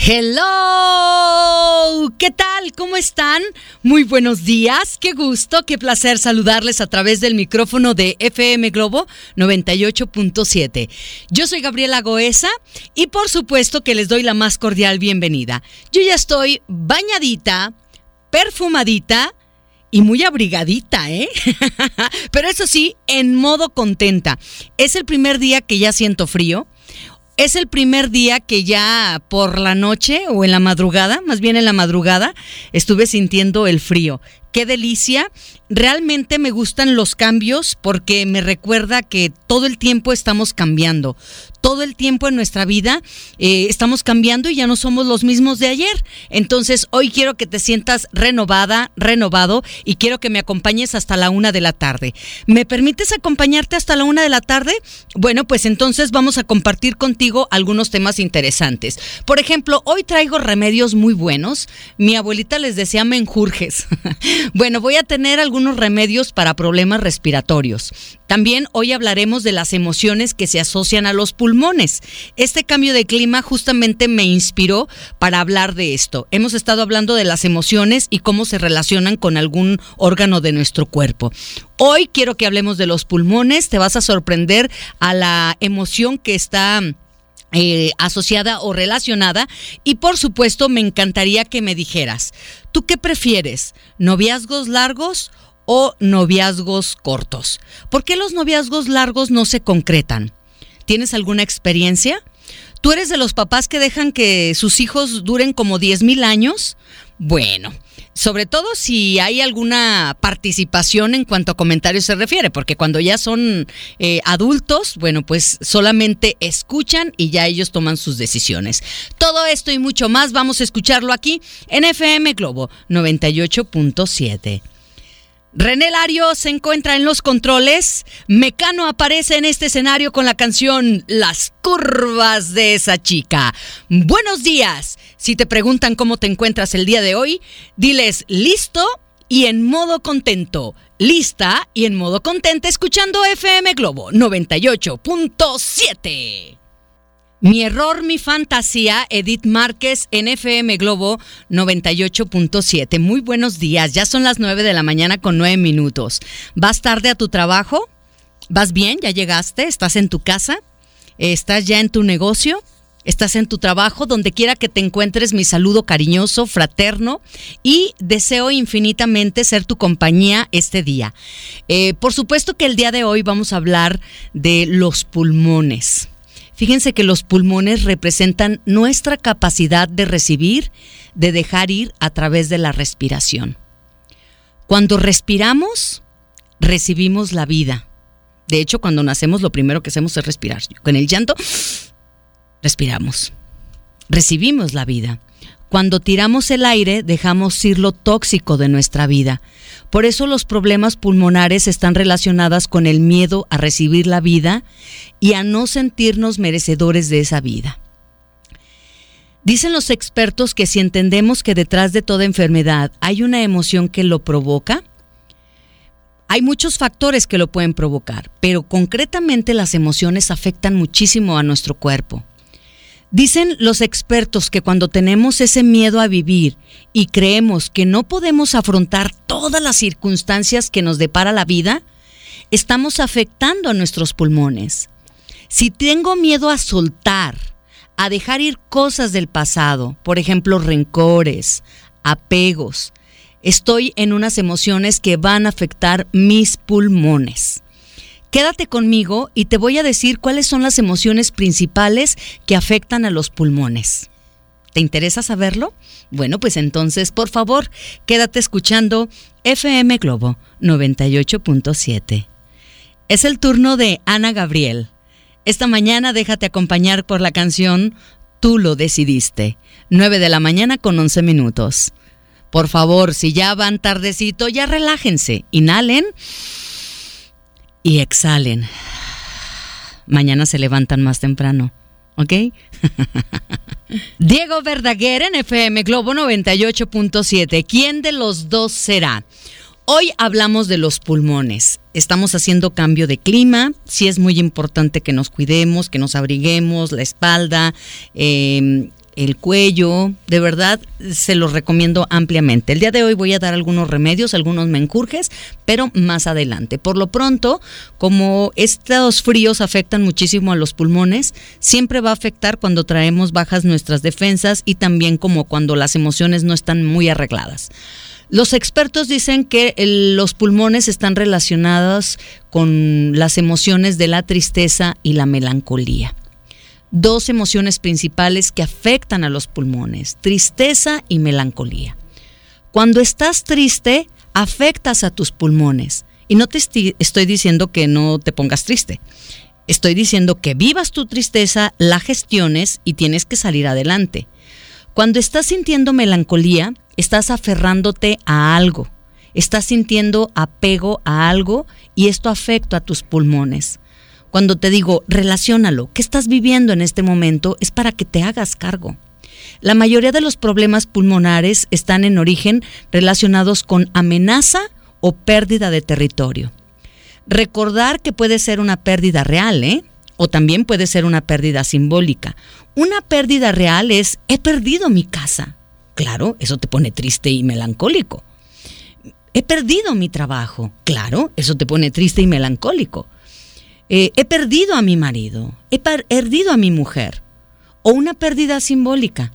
Hello, ¿qué tal? ¿Cómo están? Muy buenos días, qué gusto, qué placer saludarles a través del micrófono de FM Globo 98.7. Yo soy Gabriela Goesa y por supuesto que les doy la más cordial bienvenida. Yo ya estoy bañadita, perfumadita y muy abrigadita, ¿eh? Pero eso sí, en modo contenta. Es el primer día que ya siento frío es el primer día que ya por la noche o en la madrugada, más bien en la madrugada, estuve sintiendo el frío. Qué delicia. Realmente me gustan los cambios porque me recuerda que todo el tiempo estamos cambiando todo el tiempo en nuestra vida eh, estamos cambiando y ya no somos los mismos de ayer. Entonces, hoy quiero que te sientas renovada, renovado y quiero que me acompañes hasta la una de la tarde. ¿Me permites acompañarte hasta la una de la tarde? Bueno, pues entonces vamos a compartir contigo algunos temas interesantes. Por ejemplo, hoy traigo remedios muy buenos. Mi abuelita les decía menjurjes. bueno, voy a tener algunos remedios para problemas respiratorios. También hoy hablaremos de las emociones que se asocian a los pulmones. Este cambio de clima justamente me inspiró para hablar de esto. Hemos estado hablando de las emociones y cómo se relacionan con algún órgano de nuestro cuerpo. Hoy quiero que hablemos de los pulmones. Te vas a sorprender a la emoción que está... Eh, asociada o relacionada y por supuesto me encantaría que me dijeras, ¿tú qué prefieres? ¿Noviazgos largos o noviazgos cortos. ¿Por qué los noviazgos largos no se concretan? ¿Tienes alguna experiencia? ¿Tú eres de los papás que dejan que sus hijos duren como 10 mil años? Bueno, sobre todo si hay alguna participación en cuanto a comentarios se refiere, porque cuando ya son eh, adultos, bueno, pues solamente escuchan y ya ellos toman sus decisiones. Todo esto y mucho más vamos a escucharlo aquí en FM Globo 98.7. René Lario se encuentra en los controles. Mecano aparece en este escenario con la canción Las curvas de esa chica. Buenos días. Si te preguntan cómo te encuentras el día de hoy, diles listo y en modo contento. Lista y en modo contenta escuchando FM Globo 98.7. Mi error, mi fantasía, Edith Márquez en FM Globo 98.7. Muy buenos días, ya son las 9 de la mañana con 9 minutos. ¿Vas tarde a tu trabajo? ¿Vas bien? ¿Ya llegaste? ¿Estás en tu casa? ¿Estás ya en tu negocio? ¿Estás en tu trabajo? Donde quiera que te encuentres, mi saludo cariñoso, fraterno y deseo infinitamente ser tu compañía este día. Eh, por supuesto que el día de hoy vamos a hablar de los pulmones. Fíjense que los pulmones representan nuestra capacidad de recibir, de dejar ir a través de la respiración. Cuando respiramos, recibimos la vida. De hecho, cuando nacemos lo primero que hacemos es respirar. Con el llanto, respiramos. Recibimos la vida. Cuando tiramos el aire, dejamos ir lo tóxico de nuestra vida. Por eso los problemas pulmonares están relacionados con el miedo a recibir la vida y a no sentirnos merecedores de esa vida. Dicen los expertos que si entendemos que detrás de toda enfermedad hay una emoción que lo provoca, hay muchos factores que lo pueden provocar, pero concretamente las emociones afectan muchísimo a nuestro cuerpo. Dicen los expertos que cuando tenemos ese miedo a vivir y creemos que no podemos afrontar todas las circunstancias que nos depara la vida, estamos afectando a nuestros pulmones. Si tengo miedo a soltar, a dejar ir cosas del pasado, por ejemplo, rencores, apegos, estoy en unas emociones que van a afectar mis pulmones. Quédate conmigo y te voy a decir cuáles son las emociones principales que afectan a los pulmones. ¿Te interesa saberlo? Bueno, pues entonces, por favor, quédate escuchando FM Globo 98.7. Es el turno de Ana Gabriel. Esta mañana déjate acompañar por la canción Tú lo decidiste. 9 de la mañana con 11 minutos. Por favor, si ya van tardecito, ya relájense, inhalen y exhalen. Mañana se levantan más temprano. ¿Ok? Diego Verdaguer en FM Globo 98.7. ¿Quién de los dos será? Hoy hablamos de los pulmones. Estamos haciendo cambio de clima. Sí es muy importante que nos cuidemos, que nos abriguemos la espalda, em, el cuello, de verdad se los recomiendo ampliamente. El día de hoy voy a dar algunos remedios, algunos mencurjes, pero más adelante. Por lo pronto, como estos fríos afectan muchísimo a los pulmones, siempre va a afectar cuando traemos bajas nuestras defensas y también como cuando las emociones no están muy arregladas. Los expertos dicen que los pulmones están relacionados con las emociones de la tristeza y la melancolía dos emociones principales que afectan a los pulmones, tristeza y melancolía. Cuando estás triste, afectas a tus pulmones. Y no te estoy diciendo que no te pongas triste. Estoy diciendo que vivas tu tristeza, la gestiones y tienes que salir adelante. Cuando estás sintiendo melancolía, estás aferrándote a algo. Estás sintiendo apego a algo y esto afecta a tus pulmones. Cuando te digo, relaciónalo, ¿qué estás viviendo en este momento? Es para que te hagas cargo. La mayoría de los problemas pulmonares están en origen relacionados con amenaza o pérdida de territorio. Recordar que puede ser una pérdida real, ¿eh? O también puede ser una pérdida simbólica. Una pérdida real es, he perdido mi casa. Claro, eso te pone triste y melancólico. He perdido mi trabajo. Claro, eso te pone triste y melancólico. Eh, he perdido a mi marido, he perdido a mi mujer, o una pérdida simbólica.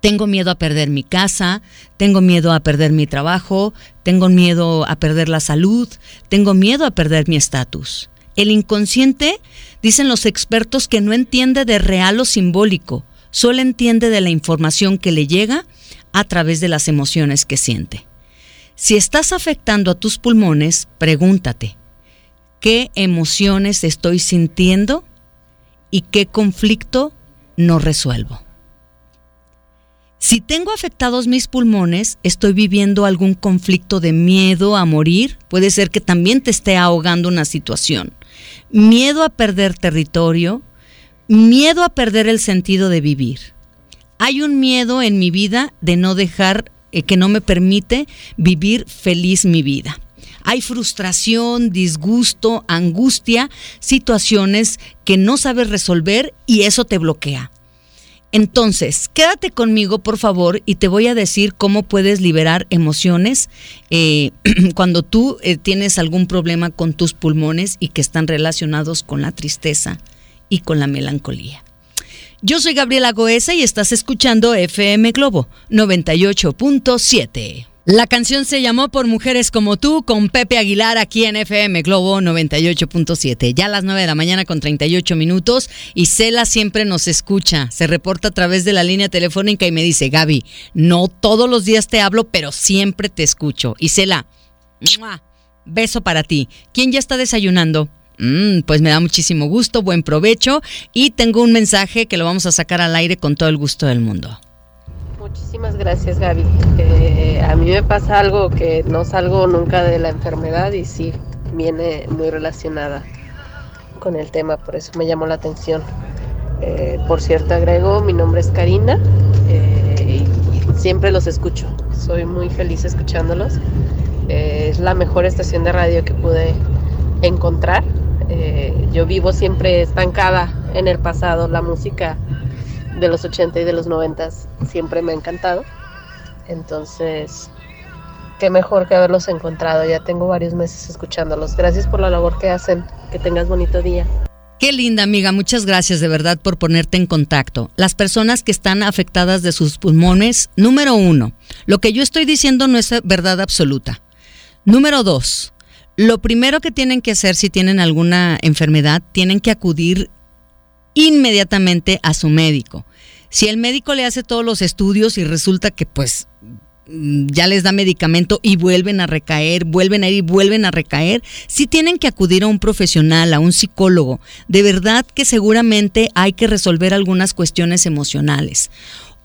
Tengo miedo a perder mi casa, tengo miedo a perder mi trabajo, tengo miedo a perder la salud, tengo miedo a perder mi estatus. El inconsciente, dicen los expertos, que no entiende de real o simbólico, solo entiende de la información que le llega a través de las emociones que siente. Si estás afectando a tus pulmones, pregúntate, qué emociones estoy sintiendo y qué conflicto no resuelvo. Si tengo afectados mis pulmones, estoy viviendo algún conflicto de miedo a morir, puede ser que también te esté ahogando una situación. Miedo a perder territorio, miedo a perder el sentido de vivir. Hay un miedo en mi vida de no dejar, eh, que no me permite vivir feliz mi vida. Hay frustración, disgusto, angustia, situaciones que no sabes resolver y eso te bloquea. Entonces, quédate conmigo, por favor, y te voy a decir cómo puedes liberar emociones eh, cuando tú eh, tienes algún problema con tus pulmones y que están relacionados con la tristeza y con la melancolía. Yo soy Gabriela Goesa y estás escuchando FM Globo 98.7. La canción se llamó Por Mujeres como tú con Pepe Aguilar aquí en FM Globo 98.7. Ya a las 9 de la mañana con 38 minutos y Cela siempre nos escucha. Se reporta a través de la línea telefónica y me dice, Gaby, no todos los días te hablo, pero siempre te escucho. Y Cela, beso para ti. ¿Quién ya está desayunando? Mm, pues me da muchísimo gusto, buen provecho y tengo un mensaje que lo vamos a sacar al aire con todo el gusto del mundo. Muchísimas gracias Gaby. Eh, a mí me pasa algo que no salgo nunca de la enfermedad y sí viene muy relacionada con el tema, por eso me llamó la atención. Eh, por cierto, agrego, mi nombre es Karina eh, y siempre los escucho. Soy muy feliz escuchándolos. es la mejor estación de radio que pude encontrar. yo vivo siempre estancada en el pasado. La música de los 80 y de los 90 siempre me ha encantado. Entonces, qué mejor que haberlos encontrado. Ya tengo varios meses escuchándolos. Gracias por la labor que hacen. Que tengas bonito día. Qué linda amiga, muchas gracias de verdad por ponerte en contacto. Las personas que están afectadas de sus pulmones, número uno, lo que yo estoy diciendo no es verdad absoluta. Número dos, lo primero que tienen que hacer si tienen alguna enfermedad, tienen que acudir inmediatamente a su médico. Si el médico le hace todos los estudios y resulta que pues mm, ya les da medicamento y vuelven a recaer, vuelven a ir y vuelven a recaer, si tienen que acudir a un profesional, a un psicólogo. De verdad que seguramente hay que resolver algunas cuestiones emocionales.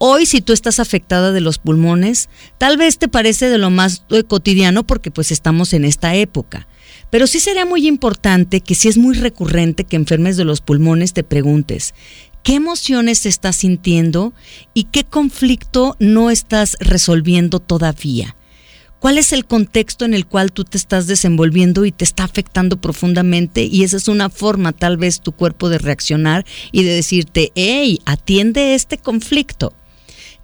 Hoy si tú estás afectada de los pulmones, tal vez te parece de lo más cotidiano porque pues estamos en esta época. Pero sí sería muy importante que si es muy recurrente que enfermes de los pulmones te preguntes, ¿qué emociones estás sintiendo y qué conflicto no estás resolviendo todavía? ¿Cuál es el contexto en el cual tú te estás desenvolviendo y te está afectando profundamente? Y esa es una forma tal vez tu cuerpo de reaccionar y de decirte, hey, atiende este conflicto.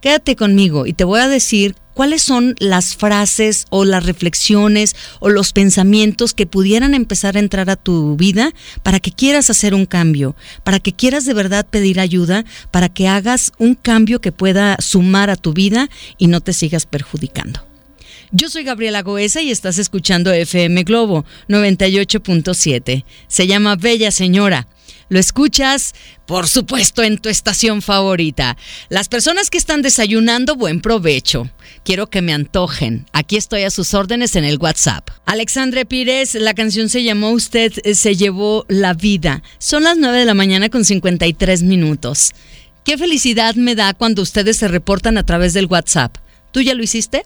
Quédate conmigo y te voy a decir cuáles son las frases o las reflexiones o los pensamientos que pudieran empezar a entrar a tu vida para que quieras hacer un cambio, para que quieras de verdad pedir ayuda, para que hagas un cambio que pueda sumar a tu vida y no te sigas perjudicando. Yo soy Gabriela Goesa y estás escuchando FM Globo 98.7. Se llama Bella Señora. Lo escuchas, por supuesto, en tu estación favorita. Las personas que están desayunando, buen provecho. Quiero que me antojen. Aquí estoy a sus órdenes en el WhatsApp. Alexandre Pires, la canción se llamó Usted se llevó la vida. Son las 9 de la mañana con 53 minutos. Qué felicidad me da cuando ustedes se reportan a través del WhatsApp. ¿Tú ya lo hiciste?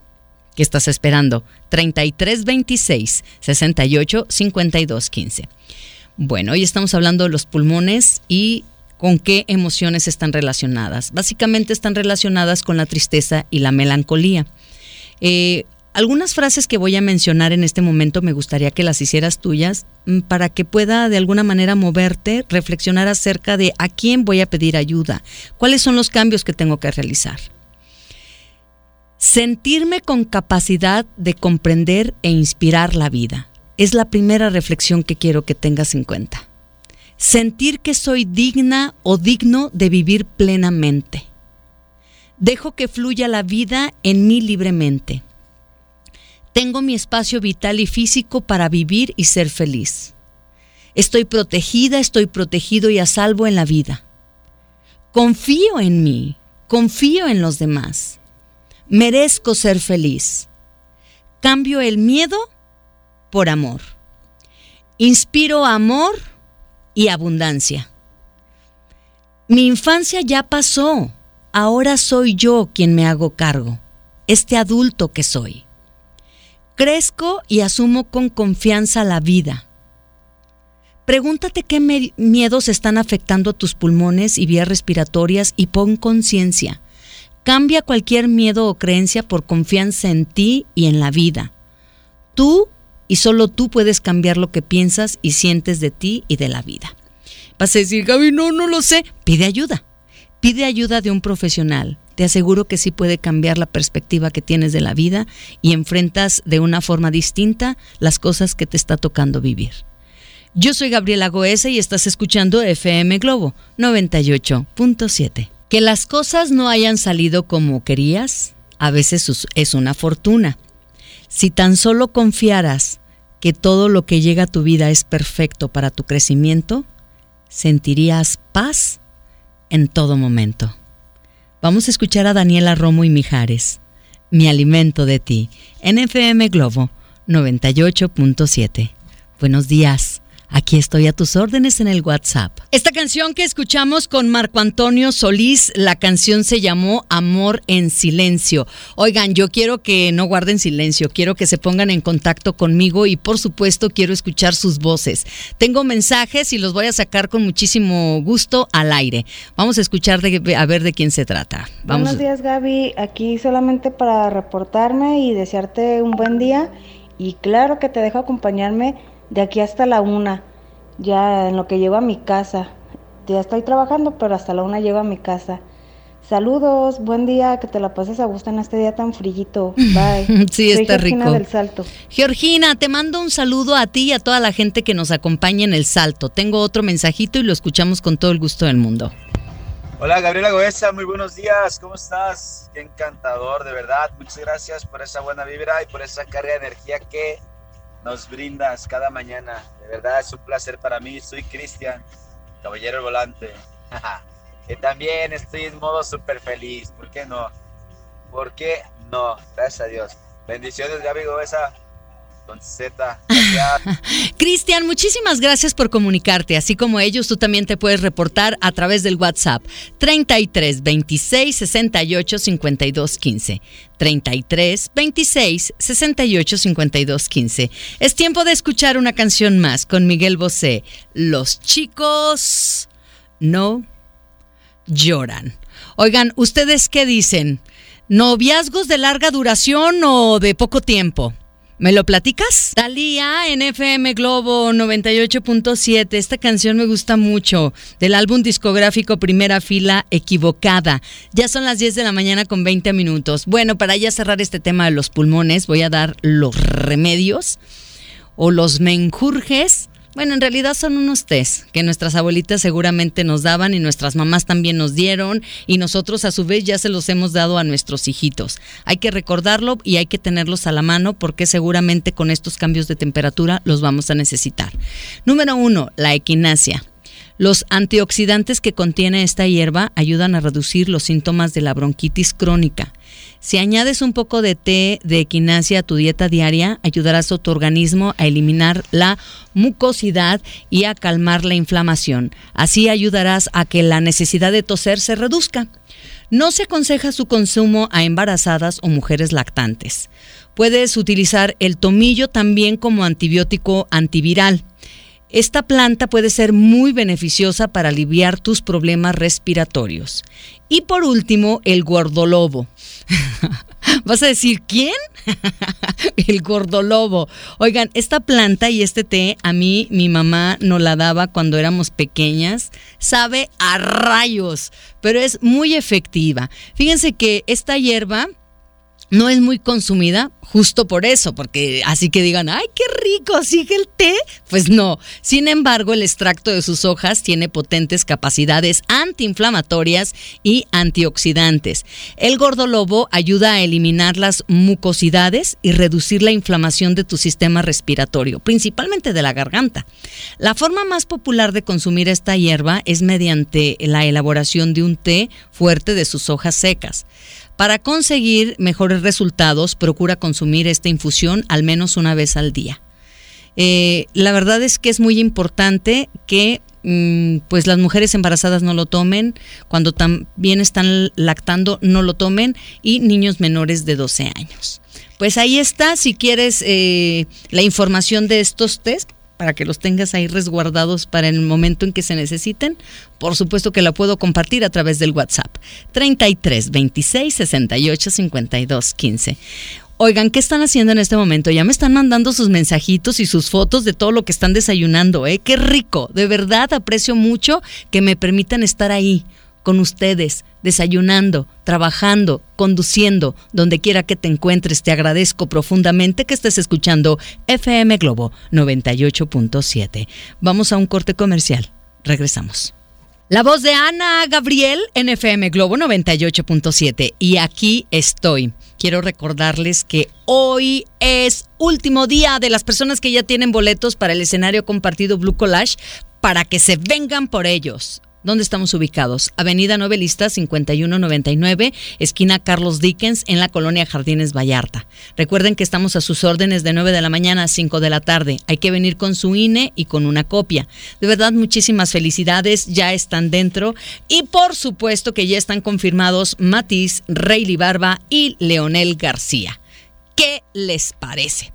¿Qué estás esperando? 3326 68 52 15. Bueno, hoy estamos hablando de los pulmones y con qué emociones están relacionadas. Básicamente están relacionadas con la tristeza y la melancolía. Eh, algunas frases que voy a mencionar en este momento me gustaría que las hicieras tuyas mm, para que pueda de alguna manera moverte, reflexionar acerca de a quién voy a pedir ayuda, cuáles son los cambios que tengo que realizar. Sentirme con capacidad de comprender e inspirar la vida. Es la primera reflexión que quiero que tengas en cuenta. Sentir que soy digna o digno de vivir plenamente. Dejo que fluya la vida en mí libremente. Tengo mi espacio vital y físico para vivir y ser feliz. Estoy protegida, estoy protegido y a salvo en la vida. Confío en mí, confío en los demás merezco ser feliz. Cambio el miedo por amor. Inspiro amor y abundancia. Mi infancia ya pasó. Ahora soy yo quien me hago cargo, este adulto que soy. Crezco y asumo con confianza la vida. Pregúntate qué miedos están afectando tus pulmones y vías respiratorias y pon conciencia. Cambia cualquier miedo o creencia por confianza en ti y en la vida. Tú y solo tú puedes cambiar lo que piensas y sientes de ti y de la vida. Vas a decir, Gaby, no, no lo sé. Pide ayuda. Pide ayuda de un profesional. Te aseguro que sí puede cambiar la perspectiva que tienes de la vida y enfrentas de una forma distinta las cosas que te está tocando vivir. Yo soy Gabriela Goesa y estás escuchando FM Globo 98.7. Que las cosas no hayan salido como querías, a veces es una fortuna. Si tan solo confiaras que todo lo que llega a tu vida es perfecto para tu crecimiento, sentirías paz en todo momento. Vamos a escuchar a Daniela Romo y Mijares, Mi alimento de ti, en FM Globo 98.7. Buenos días. Aquí estoy a tus órdenes en el WhatsApp. Esta canción que escuchamos con Marco Antonio Solís, la canción se llamó Amor en Silencio. Oigan, yo quiero que no guarden silencio, quiero que se pongan en contacto conmigo y por supuesto quiero escuchar sus voces. Tengo mensajes y los voy a sacar con muchísimo gusto al aire. Vamos a escuchar de, a ver de quién se trata. Buenos días Gaby, aquí solamente para reportarme y desearte un buen día y claro que te dejo acompañarme de aquí hasta la una, ya en lo que llego a mi casa. Ya estoy trabajando, pero hasta la una llego a mi casa. Saludos, buen día, que te la pases a gusto en este día tan frillito. Bye. sí, está Georgina del Salto. Georgina, te mando un saludo a ti y a toda la gente que nos acompaña en el Salto. Tengo otro mensajito y lo escuchamos con todo el gusto del mundo. Hola Gabriela Goesa, muy buenos días, ¿cómo estás? Qué encantador, de verdad. Muchas gracias por esa buena vibra y por esa carga de energía que nos brindas cada mañana. De verdad es un placer para mí. Soy Cristian, caballero volante. que también estoy en modo súper feliz. ¿Por qué no? ¿Por qué no? Gracias a Dios. Bendiciones, Gaby esa Z. Cristian, muchísimas gracias por comunicarte. Así como ellos, tú también te puedes reportar a través del WhatsApp 33 26 68 52 15. 33 26 68 52 15. Es tiempo de escuchar una canción más con Miguel Bosé. Los chicos no lloran. Oigan, ¿ustedes qué dicen? ¿Noviazgos de larga duración o de poco tiempo? ¿Me lo platicas? Talía en FM Globo 98.7. Esta canción me gusta mucho. Del álbum discográfico Primera Fila Equivocada. Ya son las 10 de la mañana con 20 minutos. Bueno, para ya cerrar este tema de los pulmones, voy a dar los remedios o los menjurjes bueno, en realidad son unos test que nuestras abuelitas seguramente nos daban y nuestras mamás también nos dieron y nosotros a su vez ya se los hemos dado a nuestros hijitos. Hay que recordarlo y hay que tenerlos a la mano porque seguramente con estos cambios de temperatura los vamos a necesitar. Número uno, la equinacia. Los antioxidantes que contiene esta hierba ayudan a reducir los síntomas de la bronquitis crónica. Si añades un poco de té de equinacia a tu dieta diaria, ayudarás a tu organismo a eliminar la mucosidad y a calmar la inflamación. Así ayudarás a que la necesidad de toser se reduzca. No se aconseja su consumo a embarazadas o mujeres lactantes. Puedes utilizar el tomillo también como antibiótico antiviral. Esta planta puede ser muy beneficiosa para aliviar tus problemas respiratorios. Y por último, el gordolobo. ¿Vas a decir quién? el gordolobo. Oigan, esta planta y este té a mí mi mamá nos la daba cuando éramos pequeñas. Sabe a rayos, pero es muy efectiva. Fíjense que esta hierba no es muy consumida justo por eso, porque así que digan, ay, qué rico, sigue el té. Pues no. Sin embargo, el extracto de sus hojas tiene potentes capacidades antiinflamatorias y antioxidantes. El gordolobo ayuda a eliminar las mucosidades y reducir la inflamación de tu sistema respiratorio, principalmente de la garganta. La forma más popular de consumir esta hierba es mediante la elaboración de un té fuerte de sus hojas secas. Para conseguir mejores resultados, procura consumir esta infusión al menos una vez al día. Eh, la verdad es que es muy importante que mm, pues las mujeres embarazadas no lo tomen, cuando también están lactando no lo tomen y niños menores de 12 años. Pues ahí está, si quieres eh, la información de estos test, para que los tengas ahí resguardados para el momento en que se necesiten. Por supuesto que la puedo compartir a través del WhatsApp 33 26 68 52 15. Oigan, ¿qué están haciendo en este momento? Ya me están mandando sus mensajitos y sus fotos de todo lo que están desayunando, ¿eh? Qué rico. De verdad aprecio mucho que me permitan estar ahí con ustedes, desayunando, trabajando, conduciendo, donde quiera que te encuentres. Te agradezco profundamente que estés escuchando FM Globo 98.7. Vamos a un corte comercial. Regresamos. La voz de Ana Gabriel en FM Globo 98.7. Y aquí estoy. Quiero recordarles que hoy es último día de las personas que ya tienen boletos para el escenario compartido Blue Collage para que se vengan por ellos. ¿Dónde estamos ubicados? Avenida Novelista 5199, esquina Carlos Dickens, en la colonia Jardines Vallarta. Recuerden que estamos a sus órdenes de 9 de la mañana a 5 de la tarde. Hay que venir con su INE y con una copia. De verdad, muchísimas felicidades, ya están dentro. Y por supuesto que ya están confirmados Matiz, Reyli Barba y Leonel García. ¿Qué les parece?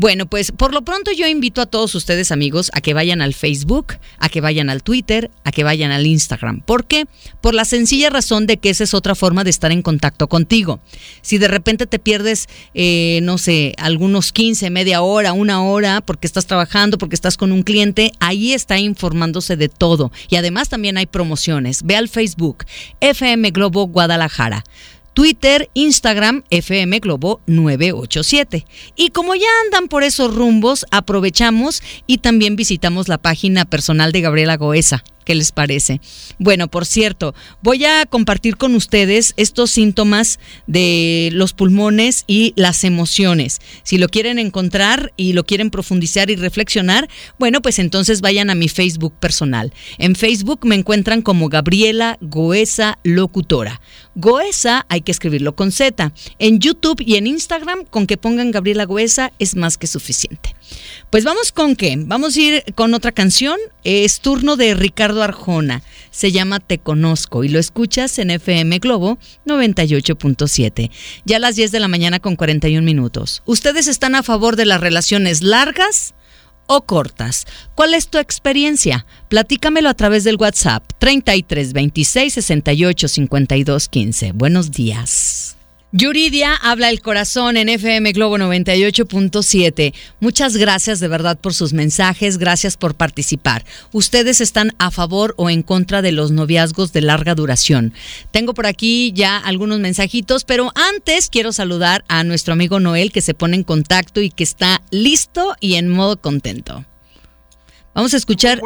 Bueno, pues por lo pronto yo invito a todos ustedes amigos a que vayan al Facebook, a que vayan al Twitter, a que vayan al Instagram. ¿Por qué? Por la sencilla razón de que esa es otra forma de estar en contacto contigo. Si de repente te pierdes, eh, no sé, algunos 15, media hora, una hora, porque estás trabajando, porque estás con un cliente, ahí está informándose de todo. Y además también hay promociones. Ve al Facebook, FM Globo Guadalajara. Twitter, Instagram, FM Globo 987. Y como ya andan por esos rumbos, aprovechamos y también visitamos la página personal de Gabriela Goesa, ¿Qué les parece? Bueno, por cierto, voy a compartir con ustedes estos síntomas de los pulmones y las emociones. Si lo quieren encontrar y lo quieren profundizar y reflexionar, bueno, pues entonces vayan a mi Facebook personal. En Facebook me encuentran como Gabriela Goesa Locutora. Goesa hay que escribirlo con Z. En YouTube y en Instagram, con que pongan Gabriela Goesa es más que suficiente. Pues vamos con qué? Vamos a ir con otra canción. Es turno de Ricardo Arjona. Se llama Te Conozco y lo escuchas en FM Globo 98.7. Ya a las 10 de la mañana con 41 minutos. ¿Ustedes están a favor de las relaciones largas? o cortas. ¿Cuál es tu experiencia? Platícamelo a través del WhatsApp 33 26 68 52 15. Buenos días. Yuridia habla el corazón en FM Globo 98.7. Muchas gracias de verdad por sus mensajes, gracias por participar. Ustedes están a favor o en contra de los noviazgos de larga duración. Tengo por aquí ya algunos mensajitos, pero antes quiero saludar a nuestro amigo Noel que se pone en contacto y que está listo y en modo contento. Vamos a escuchar.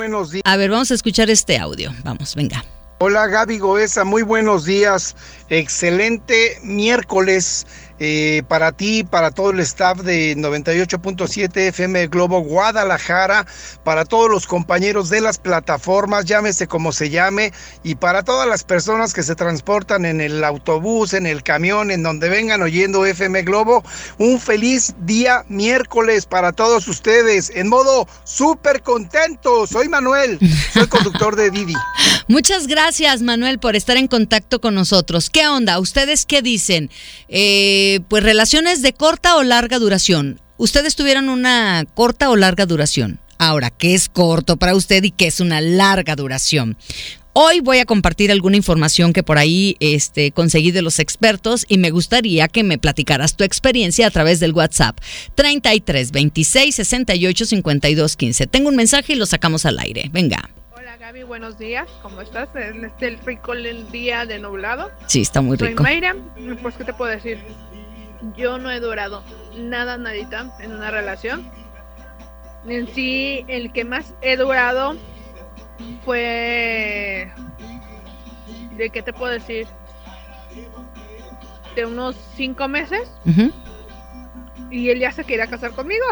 A ver, vamos a escuchar este audio. Vamos, venga. Hola Gaby Goesa, muy buenos días. Excelente miércoles eh, para ti, para todo el staff de 98.7 FM Globo Guadalajara, para todos los compañeros de las plataformas, llámese como se llame, y para todas las personas que se transportan en el autobús, en el camión, en donde vengan oyendo FM Globo, un feliz día miércoles para todos ustedes, en modo súper contento. Soy Manuel, soy conductor de Didi. Muchas gracias Manuel por estar en contacto con nosotros. ¿Qué onda? ¿Ustedes qué dicen? Eh, pues relaciones de corta o larga duración. ¿Ustedes tuvieron una corta o larga duración? Ahora, ¿qué es corto para usted y qué es una larga duración? Hoy voy a compartir alguna información que por ahí este, conseguí de los expertos y me gustaría que me platicaras tu experiencia a través del WhatsApp 33 26 68 52 15. Tengo un mensaje y lo sacamos al aire. Venga. Hola Gaby, buenos días. ¿Cómo estás? ¿Es el rico el día de nublado? Sí, está muy rico. Soy Mayra. Pues, ¿qué te puedo decir? Yo no he durado nada, nadita en una relación. En sí, el que más he durado fue. ¿De qué te puedo decir? De unos cinco meses. Y él ya se quería casar conmigo.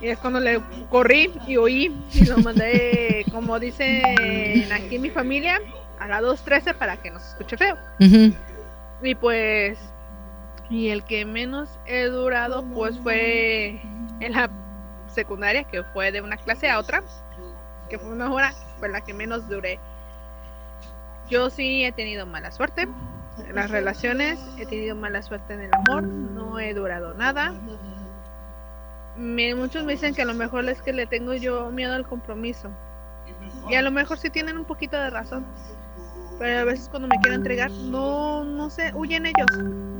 Y es cuando le corrí y oí y lo mandé, como dicen aquí en mi familia, a la 2.13 para que no se escuche feo. Y pues y el que menos he durado pues fue en la secundaria, que fue de una clase a otra, que fue una hora, fue la que menos duré. Yo sí he tenido mala suerte en las relaciones, he tenido mala suerte en el amor, no he durado nada. muchos me dicen que a lo mejor es que le tengo yo miedo al compromiso. Y a lo mejor sí tienen un poquito de razón. Pero a veces cuando me quiero entregar, no, no sé, huyen ellos.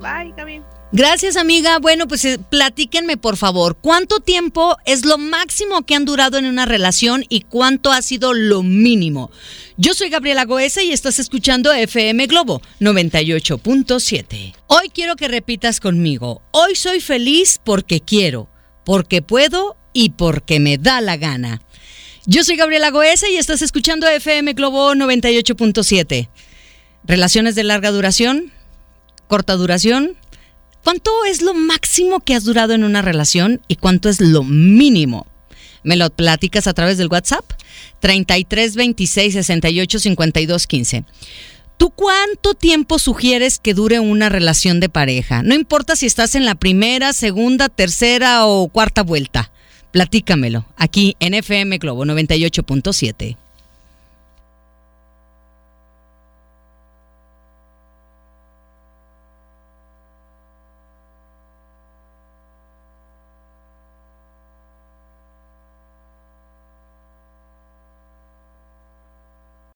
Bye, Gaby. Gracias, amiga. Bueno, pues eh, platíquenme, por favor, ¿cuánto tiempo es lo máximo que han durado en una relación y cuánto ha sido lo mínimo? Yo soy Gabriela Goesa y estás escuchando FM Globo 98.7. Hoy quiero que repitas conmigo. Hoy soy feliz porque quiero, porque puedo y porque me da la gana. Yo soy Gabriela Goesa y estás escuchando FM Globo 98.7. Relaciones de larga duración, corta duración. ¿Cuánto es lo máximo que has durado en una relación y cuánto es lo mínimo? Me lo platicas a través del WhatsApp 33 26 68 52 15. ¿Tú cuánto tiempo sugieres que dure una relación de pareja? No importa si estás en la primera, segunda, tercera o cuarta vuelta. Platícamelo aquí en FM Globo 98.7.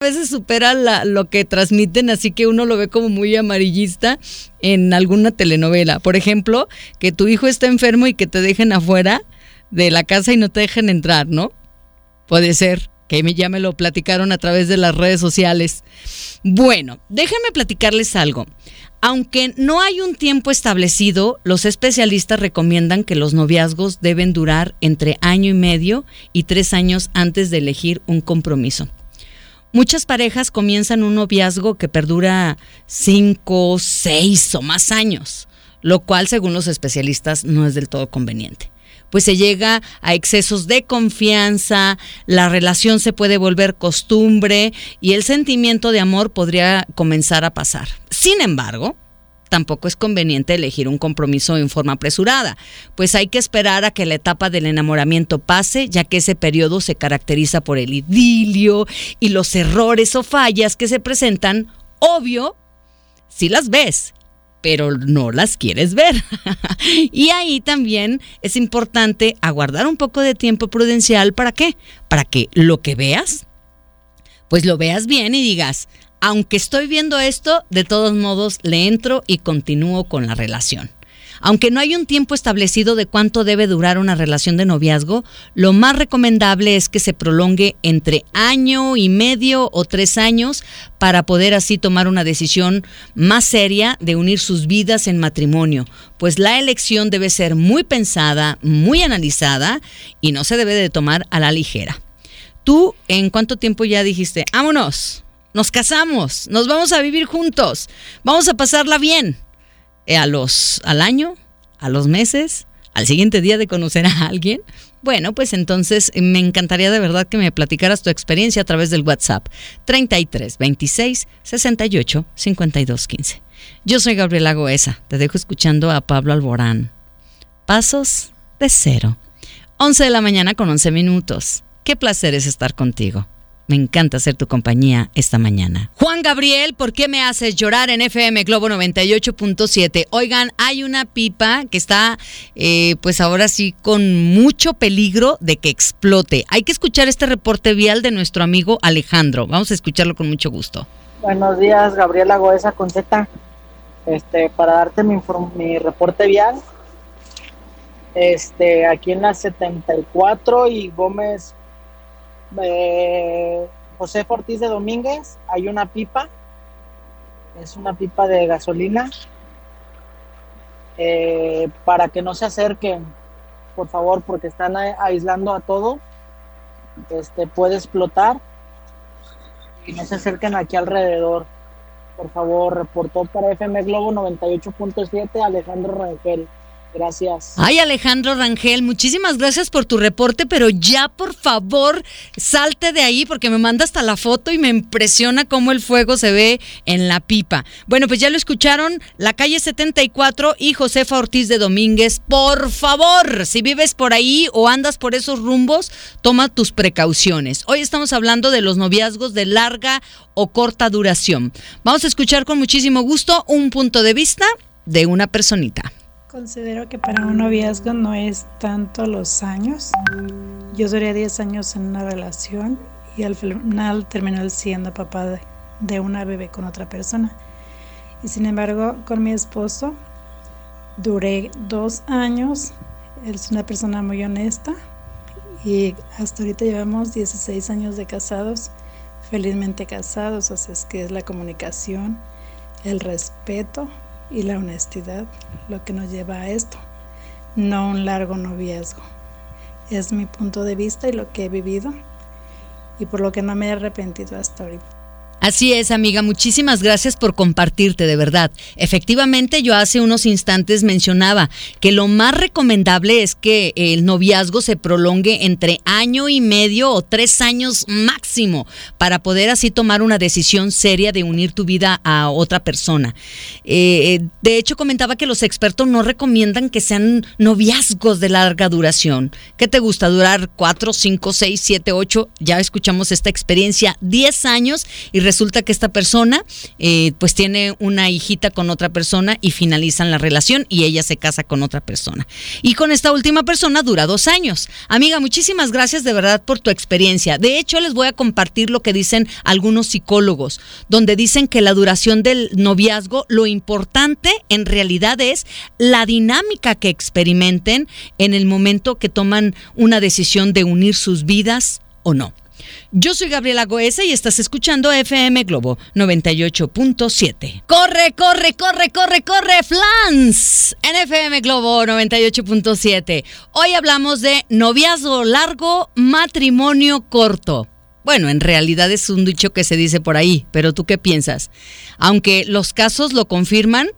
A veces supera lo que transmiten, así que uno lo ve como muy amarillista en alguna telenovela. Por ejemplo, que tu hijo está enfermo y que te dejen afuera de la casa y no te dejen entrar, ¿no? Puede ser que ya me lo platicaron a través de las redes sociales. Bueno, déjenme platicarles algo. Aunque no hay un tiempo establecido, los especialistas recomiendan que los noviazgos deben durar entre año y medio y tres años antes de elegir un compromiso. Muchas parejas comienzan un noviazgo que perdura cinco, seis o más años, lo cual según los especialistas no es del todo conveniente pues se llega a excesos de confianza, la relación se puede volver costumbre y el sentimiento de amor podría comenzar a pasar. Sin embargo, tampoco es conveniente elegir un compromiso en forma apresurada, pues hay que esperar a que la etapa del enamoramiento pase, ya que ese periodo se caracteriza por el idilio y los errores o fallas que se presentan, obvio, si las ves pero no las quieres ver. y ahí también es importante aguardar un poco de tiempo prudencial. ¿Para qué? Para que lo que veas, pues lo veas bien y digas, aunque estoy viendo esto, de todos modos le entro y continúo con la relación. Aunque no hay un tiempo establecido de cuánto debe durar una relación de noviazgo, lo más recomendable es que se prolongue entre año y medio o tres años para poder así tomar una decisión más seria de unir sus vidas en matrimonio, pues la elección debe ser muy pensada, muy analizada y no se debe de tomar a la ligera. ¿Tú en cuánto tiempo ya dijiste, vámonos, nos casamos, nos vamos a vivir juntos, vamos a pasarla bien? Eh, a los, al año, a los meses, al siguiente día de conocer a alguien, bueno, pues entonces me encantaría de verdad que me platicaras tu experiencia a través del WhatsApp 33 26 68 52 15. Yo soy Gabriela Goesa, te dejo escuchando a Pablo Alborán. Pasos de cero. 11 de la mañana con 11 minutos. Qué placer es estar contigo. Me encanta ser tu compañía esta mañana. Juan Gabriel, ¿por qué me haces llorar en FM Globo 98.7? Oigan, hay una pipa que está, eh, pues ahora sí, con mucho peligro de que explote. Hay que escuchar este reporte vial de nuestro amigo Alejandro. Vamos a escucharlo con mucho gusto. Buenos días, Gabriela Goesa con. Este, para darte mi, mi reporte vial, este, aquí en la 74 y Gómez José Ortiz de Domínguez hay una pipa, es una pipa de gasolina, eh, para que no se acerquen, por favor, porque están aislando a todo, este, puede explotar y no se acerquen aquí alrededor. Por favor, reportó para FM Globo 98.7 Alejandro Rangel. Gracias. Ay, Alejandro Rangel, muchísimas gracias por tu reporte, pero ya por favor salte de ahí porque me manda hasta la foto y me impresiona cómo el fuego se ve en la pipa. Bueno, pues ya lo escucharon, la calle 74 y Josefa Ortiz de Domínguez. Por favor, si vives por ahí o andas por esos rumbos, toma tus precauciones. Hoy estamos hablando de los noviazgos de larga o corta duración. Vamos a escuchar con muchísimo gusto un punto de vista de una personita. Considero que para un noviazgo no es tanto los años. Yo duré 10 años en una relación y al final terminé siendo papá de, una bebé con otra persona. Y sin embargo, con mi esposo duré dos años. Él es una persona muy honesta y hasta ahorita llevamos 16 años de casados, felizmente casados, sea, es que es la comunicación, el respeto y la honestidad lo que nos lleva a esto, no un largo noviazgo. Es mi punto de vista y lo que he vivido y por lo que no me he arrepentido hasta ahorita. Así es, amiga, muchísimas gracias por compartirte, de verdad. Efectivamente, yo hace unos instantes mencionaba que lo más recomendable es que el noviazgo se prolongue entre año y medio o tres años máximo para poder así tomar una decisión seria de unir tu vida a otra persona. Eh, de hecho, comentaba que los expertos no recomiendan que sean noviazgos de larga duración. ¿Qué te gusta? ¿Durar cuatro, cinco, seis, siete, ocho? Ya escuchamos esta experiencia, diez años y resulta que esta persona eh, pues tiene una hijita con otra persona y finalizan la relación y ella se casa con otra persona. Y con esta última persona dura dos años. Amiga, muchísimas gracias de verdad por tu experiencia. De hecho, les voy a compartir lo que dicen algunos psicólogos, donde dicen que la duración del noviazgo, lo importante en realidad es la dinámica que experimenten en el momento que toman una decisión de unir sus vidas o no. Yo soy Gabriela Goesa y estás escuchando FM Globo 98.7. Corre, corre, corre, corre, corre, Flans en FM Globo 98.7. Hoy hablamos de noviazgo largo, matrimonio corto. Bueno, en realidad es un dicho que se dice por ahí, pero ¿tú qué piensas? Aunque los casos lo confirman,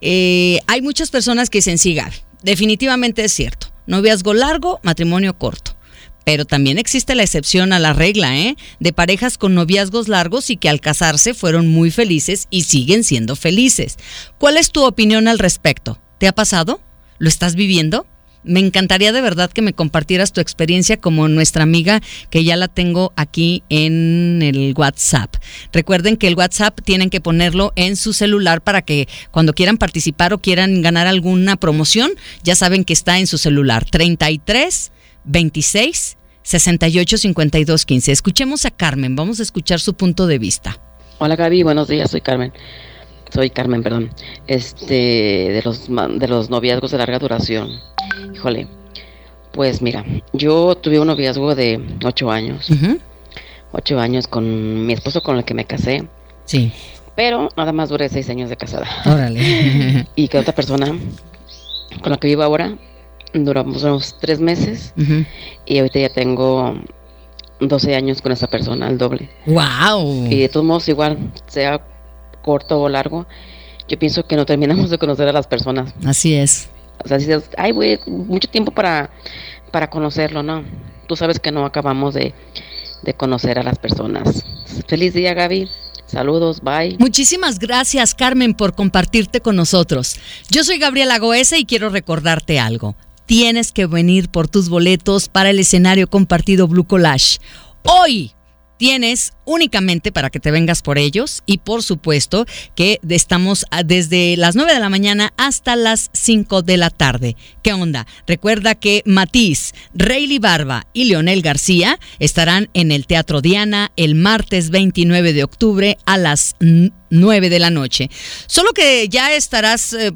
eh, hay muchas personas que dicen, sí, definitivamente es cierto. Noviazgo largo, matrimonio corto. Pero también existe la excepción a la regla, ¿eh? De parejas con noviazgos largos y que al casarse fueron muy felices y siguen siendo felices. ¿Cuál es tu opinión al respecto? ¿Te ha pasado? ¿Lo estás viviendo? Me encantaría de verdad que me compartieras tu experiencia como nuestra amiga que ya la tengo aquí en el WhatsApp. Recuerden que el WhatsApp tienen que ponerlo en su celular para que cuando quieran participar o quieran ganar alguna promoción, ya saben que está en su celular. 33 26 68 52 15. Escuchemos a Carmen, vamos a escuchar su punto de vista. Hola Gaby, buenos días, soy Carmen. Soy Carmen, perdón. Este, de los, de los noviazgos de larga duración. Híjole, pues mira, yo tuve un noviazgo de ocho años. Ocho años con mi esposo con el que me casé. Sí. Pero nada más duré seis años de casada. Órale. y que otra persona con la que vivo ahora duramos unos tres meses. Y ahorita ya tengo 12 años con esa persona, el doble. ¡Wow! Y de todos modos, igual, sea corto o largo, yo pienso que no terminamos de conocer a las personas. Así es. O sea, dices, ay, güey, mucho tiempo para, para conocerlo, ¿no? Tú sabes que no acabamos de, de conocer a las personas. Feliz día, Gaby. Saludos, bye. Muchísimas gracias, Carmen, por compartirte con nosotros. Yo soy Gabriela Goesa y quiero recordarte algo tienes que venir por tus boletos para el escenario compartido Blue Collage. Hoy tienes únicamente para que te vengas por ellos y por supuesto que estamos desde las 9 de la mañana hasta las 5 de la tarde. ¿Qué onda? Recuerda que Matiz, Rayleigh Barba y Leonel García estarán en el Teatro Diana el martes 29 de octubre a las 9 de la noche. Solo que ya estarás eh,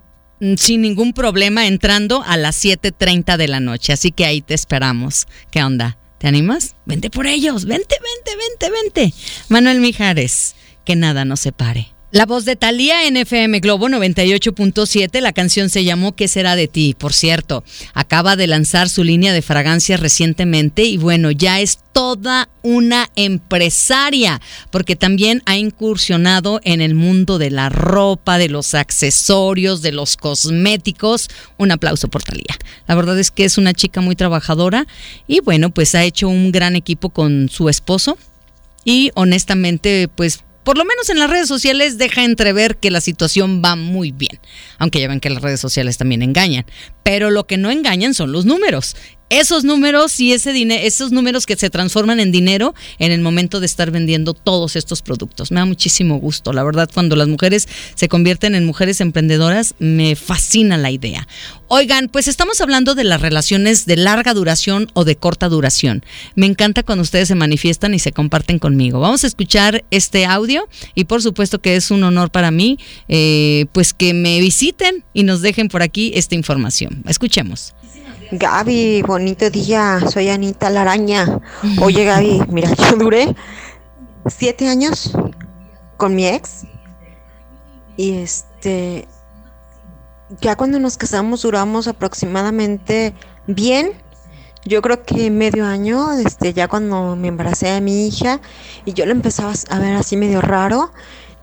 sin ningún problema entrando a las 7.30 de la noche. Así que ahí te esperamos. ¿Qué onda? ¿Te animas? Vente por ellos. Vente, vente, vente, vente. Manuel Mijares, que nada nos separe. La voz de Talía en FM Globo 98.7, la canción se llamó ¿Qué será de ti? Por cierto, acaba de lanzar su línea de fragancias recientemente y bueno, ya es toda una empresaria, porque también ha incursionado en el mundo de la ropa, de los accesorios, de los cosméticos. Un aplauso por Talía. La verdad es que es una chica muy trabajadora y bueno, pues ha hecho un gran equipo con su esposo y honestamente pues por lo menos en las redes sociales deja entrever que la situación va muy bien, aunque ya ven que las redes sociales también engañan, pero lo que no engañan son los números esos números y ese dinero, esos números que se transforman en dinero en el momento de estar vendiendo todos estos productos. Me da muchísimo gusto, la verdad, cuando las mujeres se convierten en mujeres emprendedoras, me fascina la idea. Oigan, pues estamos hablando de las relaciones de larga duración o de corta duración. Me encanta cuando ustedes se manifiestan y se comparten conmigo. Vamos a escuchar este audio y por supuesto que es un honor para mí, eh, pues que me visiten y nos dejen por aquí esta información. Escuchemos. Gaby, bonito día, soy Anita Laraña. Oye Gaby, mira, yo duré siete años con mi ex y este, ya cuando nos casamos duramos aproximadamente bien, yo creo que medio año, este, ya cuando me embaracé a mi hija y yo le empezaba a ver así medio raro,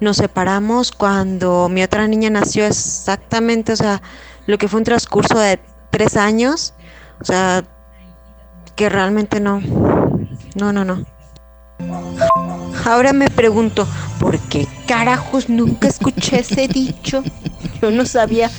nos separamos cuando mi otra niña nació exactamente, o sea, lo que fue un transcurso de tres años. O sea, que realmente no. No, no, no. Ahora me pregunto, ¿por qué carajos nunca escuché ese dicho? Yo no sabía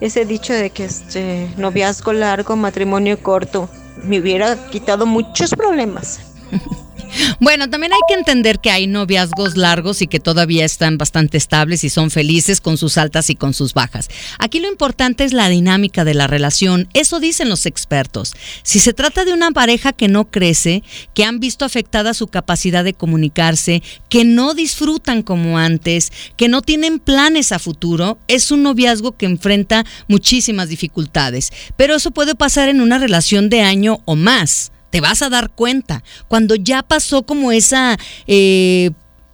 ese dicho de que este noviazgo largo, matrimonio corto. Me hubiera quitado muchos problemas. Bueno, también hay que entender que hay noviazgos largos y que todavía están bastante estables y son felices con sus altas y con sus bajas. Aquí lo importante es la dinámica de la relación, eso dicen los expertos. Si se trata de una pareja que no crece, que han visto afectada su capacidad de comunicarse, que no disfrutan como antes, que no tienen planes a futuro, es un noviazgo que enfrenta muchísimas dificultades. Pero eso puede pasar en una relación de año o más te vas a dar cuenta. Cuando ya pasó como esa... Eh,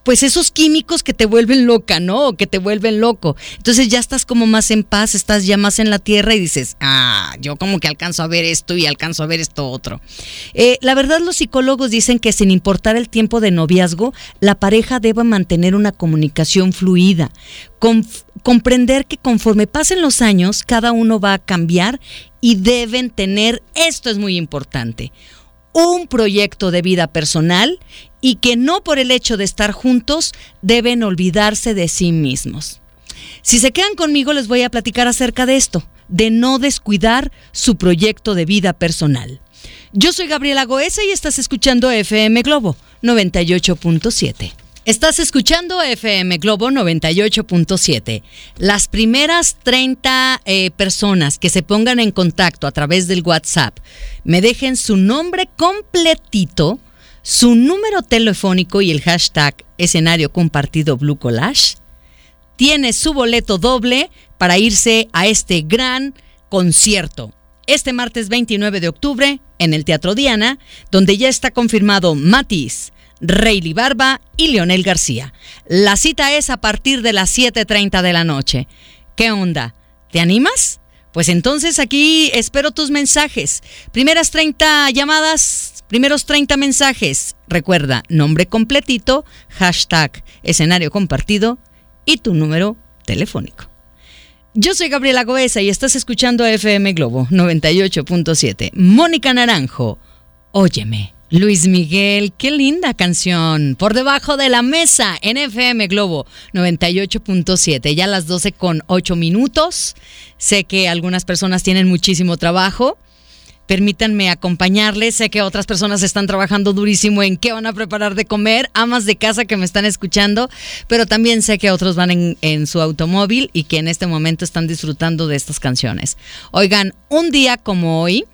pues esos químicos que te vuelven loca, ¿no? que te vuelven loco. Entonces ya estás como más en paz, estás ya más en la tierra y dices, ah, yo como que alcanzo a ver esto y alcanzo a ver esto otro. Eh, la verdad los psicólogos dicen que sin importar el tiempo de noviazgo, la pareja debe mantener una comunicación fluida, comprender que conforme pasen los años, cada uno va a cambiar y deben tener, esto es muy importante, un proyecto de vida personal y que no por el hecho de estar juntos deben olvidarse de sí mismos. Si se quedan conmigo les voy a platicar acerca de esto, de no descuidar su proyecto de vida personal. Yo soy Gabriela Goesa y estás escuchando FM Globo 98.7. Estás escuchando FM Globo 98.7. Las primeras 30 eh, personas que se pongan en contacto a través del WhatsApp me dejen su nombre completito, su número telefónico y el hashtag escenario compartido Blue Collage, tiene su boleto doble para irse a este gran concierto. Este martes 29 de octubre en el Teatro Diana, donde ya está confirmado Matiz, Rayleigh Barba y Leonel García. La cita es a partir de las 7.30 de la noche. ¿Qué onda? ¿Te animas? Pues entonces aquí espero tus mensajes. Primeras 30 llamadas, primeros 30 mensajes. Recuerda, nombre completito, hashtag escenario compartido y tu número telefónico. Yo soy Gabriela Goesa y estás escuchando FM Globo 98.7. Mónica Naranjo, óyeme. Luis Miguel, qué linda canción. Por debajo de la mesa en FM Globo 98.7. Ya las 12 con 8 minutos. Sé que algunas personas tienen muchísimo trabajo. Permítanme acompañarles. Sé que otras personas están trabajando durísimo en qué van a preparar de comer, amas de casa que me están escuchando, pero también sé que otros van en, su automóvil y que en este momento están disfrutando de estas canciones. Oigan, un día como hoy,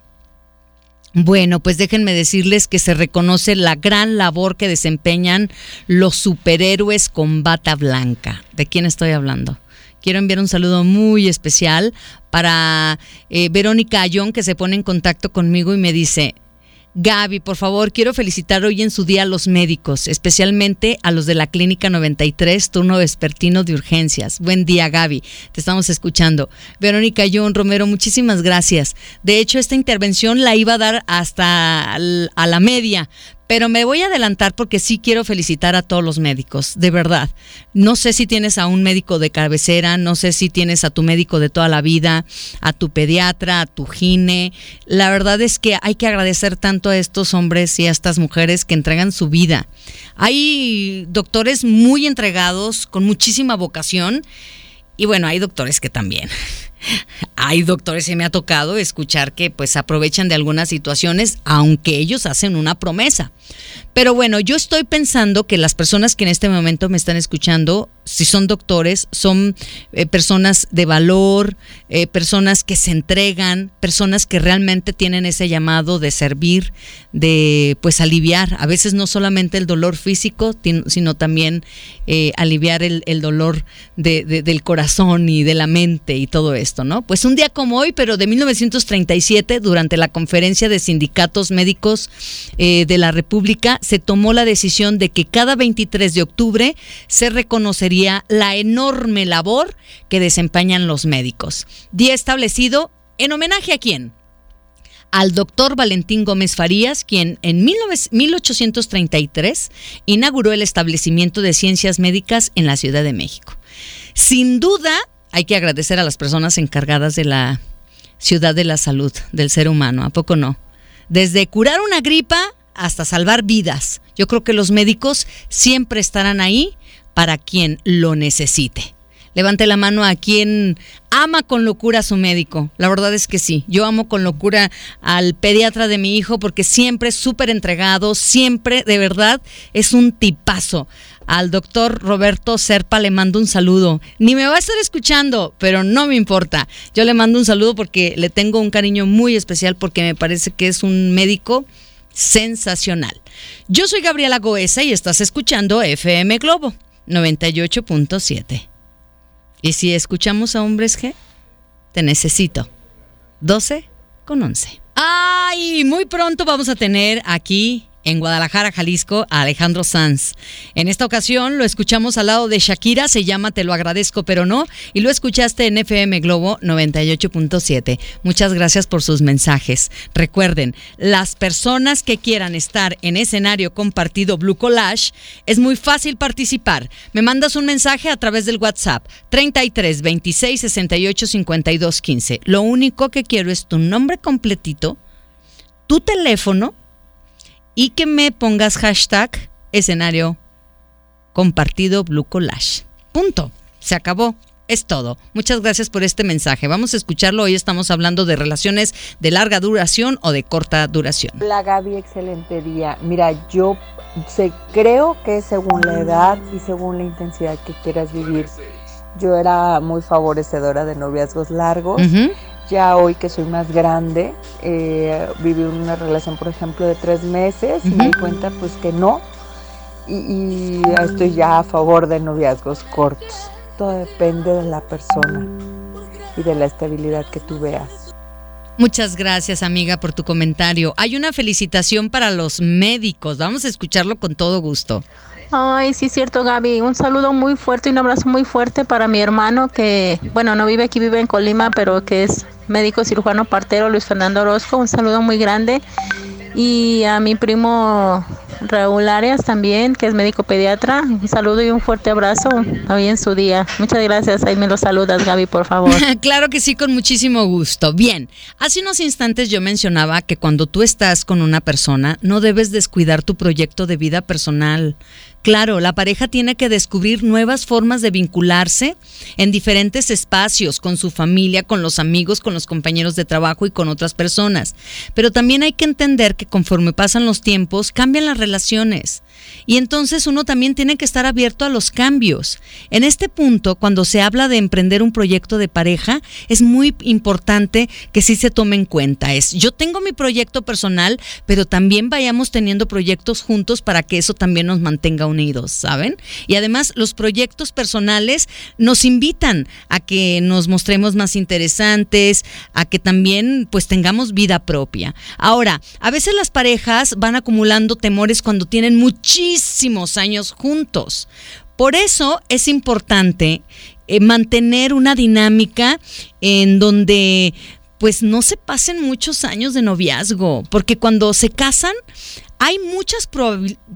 bueno, pues déjenme decirles que se reconoce la gran labor que desempeñan los superhéroes con bata blanca. ¿De quién estoy hablando? Quiero enviar un saludo muy especial para eh, Verónica Ayón, que se pone en contacto conmigo y me dice, Gaby, por favor, quiero felicitar hoy en su día a los médicos, especialmente a los de la Clínica 93, turno vespertino de urgencias. Buen día, Gaby. Te estamos escuchando. Verónica John Romero, muchísimas gracias. De hecho, esta intervención la iba a dar hasta a la media, pero me voy a adelantar porque sí quiero felicitar a todos los médicos, de verdad. No sé si tienes a un médico de cabecera, no sé si tienes a tu médico de toda la vida, a tu pediatra, a tu gine. La verdad es que hay que agradecer tanto a estos hombres y a estas mujeres que entregan su vida. Hay doctores muy entregados, con muchísima vocación, y bueno, hay doctores que también hay doctores que me ha tocado escuchar que pues aprovechan de algunas situaciones, aunque ellos hacen una promesa. Pero bueno, yo estoy pensando que las personas que en este momento me están escuchando, si son doctores, son eh, personas de valor, eh, personas que se entregan, personas que realmente tienen ese llamado de servir, de pues aliviar, a veces no solamente el dolor físico, sino también eh, aliviar el, dolor del corazón y de la mente y todo esto, Pues un día como hoy, pero de 1937, durante la conferencia de sindicatos médicos de la República, se tomó la decisión de que cada 23 de octubre se reconocería la enorme labor que desempeñan los médicos. Día establecido en homenaje a quién? al doctor Valentín Gómez Farías, quien en 1833 inauguró el establecimiento de ciencias médicas en la Ciudad de México. Sin duda, hay que agradecer a las personas encargadas de la ciudad de la salud del ser humano, ¿a poco no? Desde curar una gripa hasta salvar vidas. Yo creo que los médicos siempre estarán ahí para quien lo necesite. Levante la mano a quien ama con locura a su médico. La verdad es que sí. Yo amo con locura al pediatra de mi hijo porque siempre es súper entregado, siempre, de verdad, es un tipazo. Al doctor Roberto Serpa le mando un saludo. Ni me va a estar escuchando, pero no me importa. Yo le mando un saludo porque le tengo un cariño muy especial porque me parece que es un médico sensacional. Yo soy Gabriela Goesa y estás escuchando FM Globo 98.7. Y si escuchamos a hombres G, te necesito. 12 con 11. Ay, muy pronto vamos a tener aquí en Guadalajara, Jalisco, a Alejandro Sanz. En esta ocasión lo escuchamos al lado de Shakira, se llama Te lo agradezco, pero no, y lo escuchaste en FM Globo 98.7. Muchas gracias por sus mensajes. Recuerden, las personas que quieran estar en escenario compartido Blue Collage, es muy fácil participar. Me mandas un mensaje a través del WhatsApp 33 26 68 52 15. Lo único que quiero es tu nombre completito, tu teléfono, y que me pongas hashtag escenario compartido Blue Collage. Punto. Se acabó. Es todo. Muchas gracias por este mensaje. Vamos a escucharlo. Hoy estamos hablando de relaciones de larga duración o de corta duración. Hola Gaby, excelente día. Mira, yo sé, creo que según la edad y según la intensidad que quieras vivir, yo era muy favorecedora de noviazgos largos Ya hoy que soy más grande, eh, viví una relación, por ejemplo, de tres meses y me di cuenta pues que no. Y, y estoy ya a favor de noviazgos cortos. Todo depende de la persona y de la estabilidad que tú veas. Muchas gracias, amiga, por tu comentario. Hay una felicitación para los médicos. Vamos a escucharlo con todo gusto. Ay, sí, es cierto, Gaby. Un saludo muy fuerte y un abrazo muy fuerte para mi hermano que, bueno, no vive aquí, vive en Colima, pero que es médico cirujano partero, Luis Fernando Orozco. Un saludo muy grande. Y a mi primo Raúl Arias también, que es médico pediatra. Un saludo y un fuerte abrazo hoy en su día. Muchas gracias. Ahí me lo saludas, Gaby, por favor. claro que sí, con muchísimo gusto. Bien, hace unos instantes yo mencionaba que cuando tú estás con una persona, no debes descuidar tu proyecto de vida personal. Claro, la pareja tiene que descubrir nuevas formas de vincularse en diferentes espacios, con su familia, con los amigos, con los compañeros de trabajo y con otras personas. Pero también hay que entender que conforme pasan los tiempos, cambian las relaciones. Y entonces uno también tiene que estar abierto a los cambios. En este punto, cuando se habla de emprender un proyecto de pareja, es muy importante que sí se tome en cuenta. Es, yo tengo mi proyecto personal, pero también vayamos teniendo proyectos juntos para que eso también nos mantenga unidos, ¿saben? Y además los proyectos personales nos invitan a que nos mostremos más interesantes, a que también pues tengamos vida propia. Ahora, a veces las parejas van acumulando temores cuando tienen muchísimos años juntos. Por eso es importante eh, mantener una dinámica en donde pues no se pasen muchos años de noviazgo, porque cuando se casan hay muchas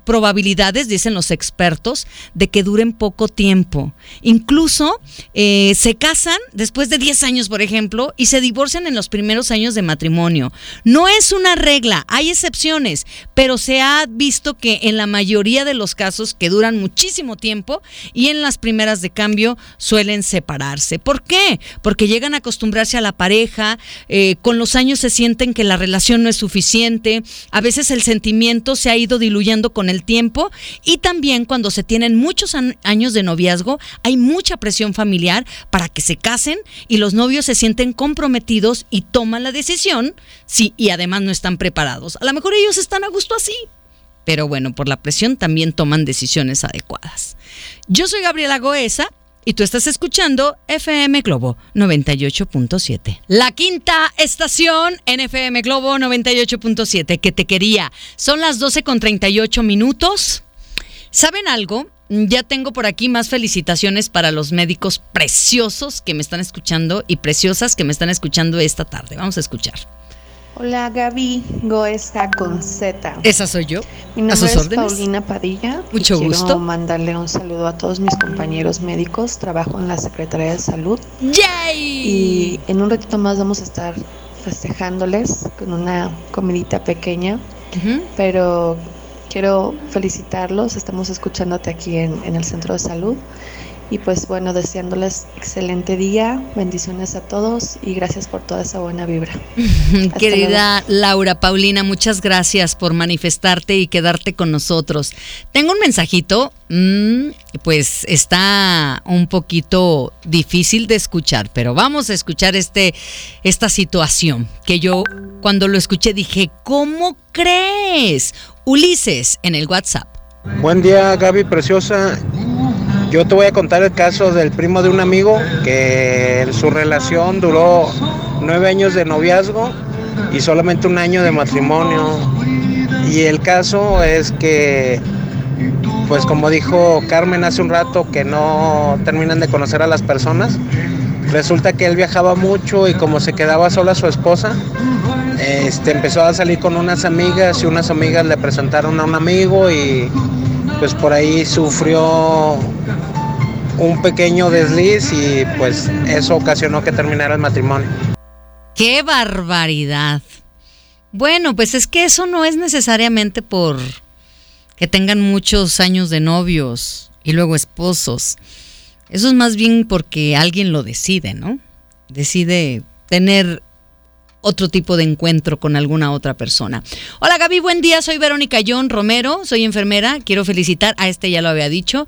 probabilidades, dicen los expertos, de que duren poco tiempo. Incluso eh, se casan después de 10 años, por ejemplo, y se divorcian en los primeros años de matrimonio. No es una regla, hay excepciones, pero se ha visto que en la mayoría de los casos que duran muchísimo tiempo y en las primeras de cambio suelen separarse. ¿Por qué? Porque llegan a acostumbrarse a la pareja, eh, con los años se sienten que la relación no es suficiente, a veces el sentimiento se ha ido diluyendo con el tiempo y también cuando se tienen muchos años de noviazgo hay mucha presión familiar para que se casen y los novios se sienten comprometidos y toman la decisión, sí, y además no están preparados. A lo mejor ellos están a gusto así, pero bueno, por la presión también toman decisiones adecuadas. Yo soy Gabriela Goesa y tú estás escuchando FM Globo 98.7. La quinta estación en FM Globo 98.7 que te quería. Son las 12 con 38 minutos. ¿Saben algo? Ya tengo por aquí más felicitaciones para los médicos preciosos que me están escuchando y preciosas que me están escuchando esta tarde. Vamos a escuchar. Hola Gaby, Goesa con Z. Esa soy yo. Mi nombre es Paulina Padilla. Mucho y gusto. Quiero mandarle un saludo a todos mis compañeros médicos. Trabajo en la Secretaría de Salud. ¡Yay! Y en un ratito más vamos a estar festejándoles con una comidita pequeña. Pero quiero felicitarlos. Estamos escuchándote aquí en, en el Centro de Salud. Y pues bueno, deseándoles excelente día, bendiciones a todos y gracias por toda esa buena vibra. Querida Laura Paulina, muchas gracias por manifestarte y quedarte con nosotros. Tengo un mensajito, mm, pues está un poquito difícil de escuchar, pero vamos a escuchar este, esta situación que yo cuando lo escuché dije, ¿cómo crees? Ulises en el WhatsApp. Buen día Gaby Preciosa. Yo te voy a contar el caso del primo de un amigo que su relación duró nueve años de noviazgo y solamente un año de matrimonio. Y el caso es que, pues como dijo Carmen hace un rato, que no terminan de conocer a las personas. Resulta que él viajaba mucho y como se quedaba sola su esposa, este, empezó a salir con unas amigas y unas amigas le presentaron a un amigo y pues por ahí sufrió un pequeño desliz y pues eso ocasionó que terminara el matrimonio. ¡Qué barbaridad! Bueno, pues es que eso no es necesariamente por que tengan muchos años de novios y luego esposos. Eso es más bien porque alguien lo decide, ¿no? Decide tener otro tipo de encuentro con alguna otra persona. Hola Gaby, buen día, soy Verónica John Romero, soy enfermera, quiero felicitar, a este ya lo había dicho.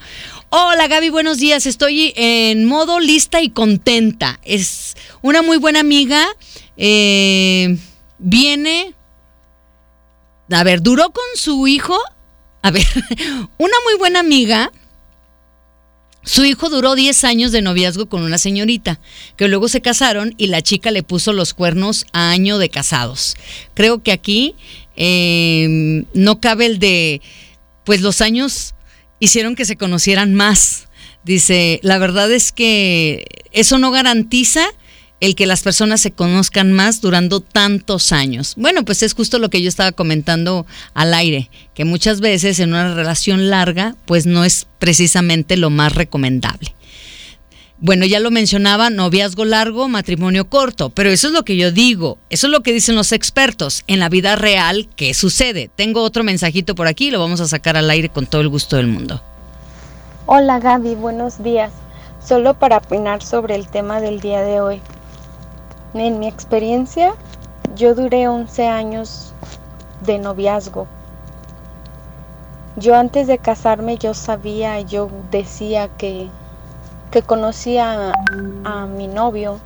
Hola Gaby, buenos días, estoy en modo lista y contenta. Es una muy buena amiga, eh, viene, a ver, duró con su hijo, a ver, una muy buena amiga su hijo duró 10 años de noviazgo con una señorita, que luego se casaron y la chica le puso los cuernos a año de casados. Creo que aquí em, no cabe el de, pues los años hicieron que se conocieran más. Dice, la verdad es que eso no garantiza el que las personas se conozcan más durando tantos años. Bueno, pues es justo lo que yo estaba comentando al aire, que muchas veces en una relación larga, pues no es precisamente lo más recomendable. Bueno, ya lo mencionaba, noviazgo largo, matrimonio corto, pero eso es lo que yo digo, eso es lo que dicen los expertos. En la vida real, ¿qué sucede? Tengo otro mensajito por aquí, lo vamos a sacar al aire con todo el gusto del mundo. Hola Gaby, buenos días. Solo para opinar sobre el tema del día de hoy. En mi experiencia, yo duré 11 años de noviazgo. Yo antes de casarme yo sabía, yo decía que, que conocía a, a mi novio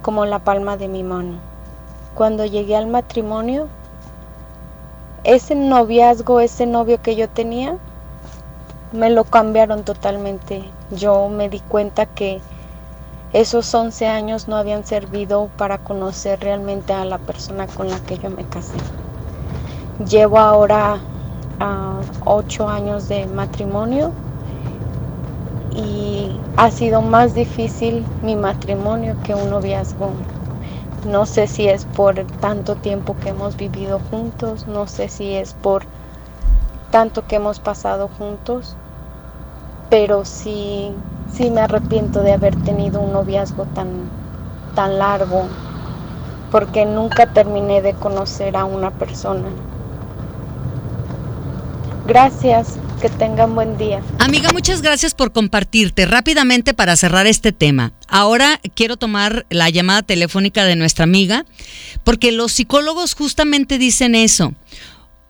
como la palma de mi mano. Cuando llegué al matrimonio, ese noviazgo, ese novio que yo tenía, me lo cambiaron totalmente. Yo me di cuenta que esos 11 años no habían servido para conocer realmente a la persona con la que yo me casé. Llevo ahora uh, 8 años de matrimonio y ha sido más difícil mi matrimonio que un noviazgo. No sé si es por tanto tiempo que hemos vivido juntos, no sé si es por tanto que hemos pasado juntos, pero sí sí me arrepiento de haber tenido un noviazgo tan, tan largo, porque nunca terminé de conocer a una persona. Gracias, que tengan buen día. Amiga, muchas gracias por compartirte. Rápidamente para cerrar este tema. Ahora quiero tomar la llamada telefónica de nuestra amiga, porque los psicólogos justamente dicen eso.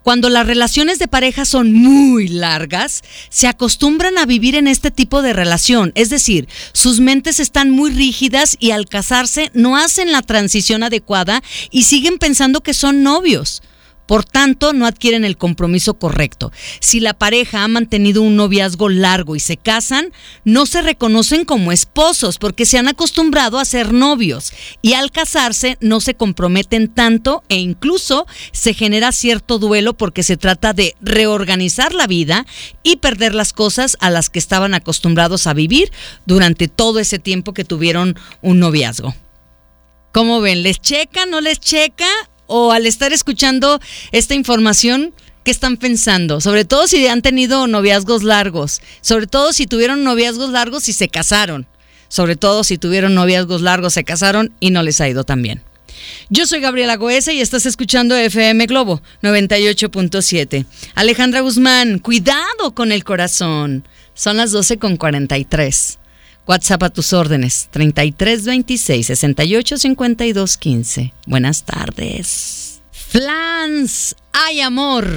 Cuando las relaciones de pareja son muy largas, se acostumbran a vivir en este tipo de relación, es decir, sus mentes están muy rígidas y al casarse no hacen la transición adecuada y siguen pensando que son novios. Por tanto, no adquieren el compromiso correcto. Si la pareja ha mantenido un noviazgo largo y se casan, no se reconocen como esposos porque se han acostumbrado a ser novios y al casarse no se comprometen tanto e incluso se genera cierto duelo porque se trata de reorganizar la vida y perder las cosas a las que estaban acostumbrados a vivir durante todo ese tiempo que tuvieron un noviazgo. ¿Cómo ven? ¿Les checa? ¿No les checa? O al estar escuchando esta información, ¿qué están pensando? Sobre todo si han tenido noviazgos largos, sobre todo si tuvieron noviazgos largos y se casaron, sobre todo si tuvieron noviazgos largos, se casaron y no les ha ido tan bien. Yo soy Gabriela Goesa y estás escuchando FM Globo 98.7. Alejandra Guzmán, cuidado con el corazón. Son las 12 con 43. WhatsApp a tus órdenes, 33 26 68 52 15. Buenas tardes. Flans, hay amor.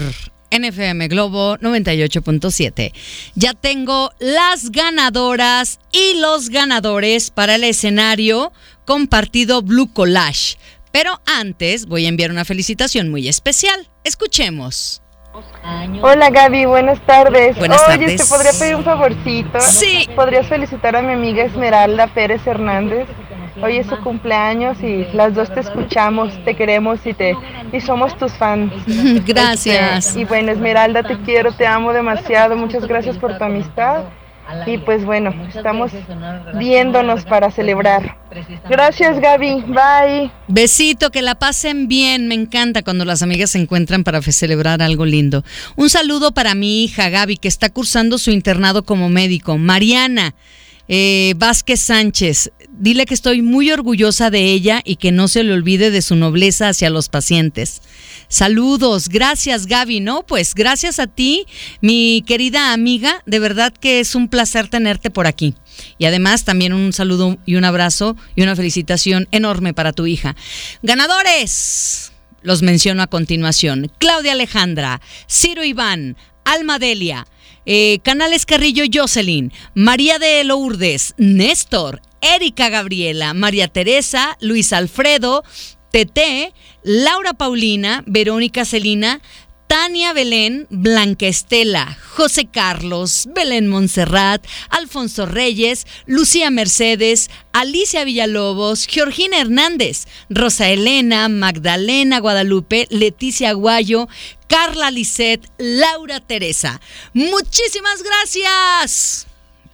NFM Globo 98.7. Ya tengo las ganadoras y los ganadores para el escenario compartido Blue Collage. Pero antes voy a enviar una felicitación muy especial. Escuchemos. Hola Gaby, buenas tardes. Buenas Oye, tardes. ¿te podría pedir un favorcito? Sí. ¿Podrías felicitar a mi amiga Esmeralda Pérez Hernández? Hoy es su cumpleaños y las dos te escuchamos, te queremos y te y somos tus fans. Gracias. Este, y bueno, Esmeralda, te quiero, te amo demasiado. Muchas gracias por tu amistad. Y pues bueno, estamos viéndonos para celebrar. Gracias Gaby, bye. Besito, que la pasen bien. Me encanta cuando las amigas se encuentran para celebrar algo lindo. Un saludo para mi hija Gaby, que está cursando su internado como médico. Mariana. Eh, Vázquez Sánchez, dile que estoy muy orgullosa de ella y que no se le olvide de su nobleza hacia los pacientes. Saludos, gracias Gaby, ¿no? Pues gracias a ti, mi querida amiga, de verdad que es un placer tenerte por aquí. Y además también un saludo y un abrazo y una felicitación enorme para tu hija. Ganadores, los menciono a continuación. Claudia Alejandra, Ciro Iván, Alma Delia, eh, Canales Carrillo Jocelyn, María de Lourdes, Néstor, Erika Gabriela, María Teresa, Luis Alfredo, Tete, Laura Paulina, Verónica Celina, Tania Belén, Blanca Estela, José Carlos, Belén Montserrat, Alfonso Reyes, Lucía Mercedes, Alicia Villalobos, Georgina Hernández, Rosa Elena, Magdalena Guadalupe, Leticia Aguayo, Carla Lisset, Laura Teresa. Muchísimas gracias.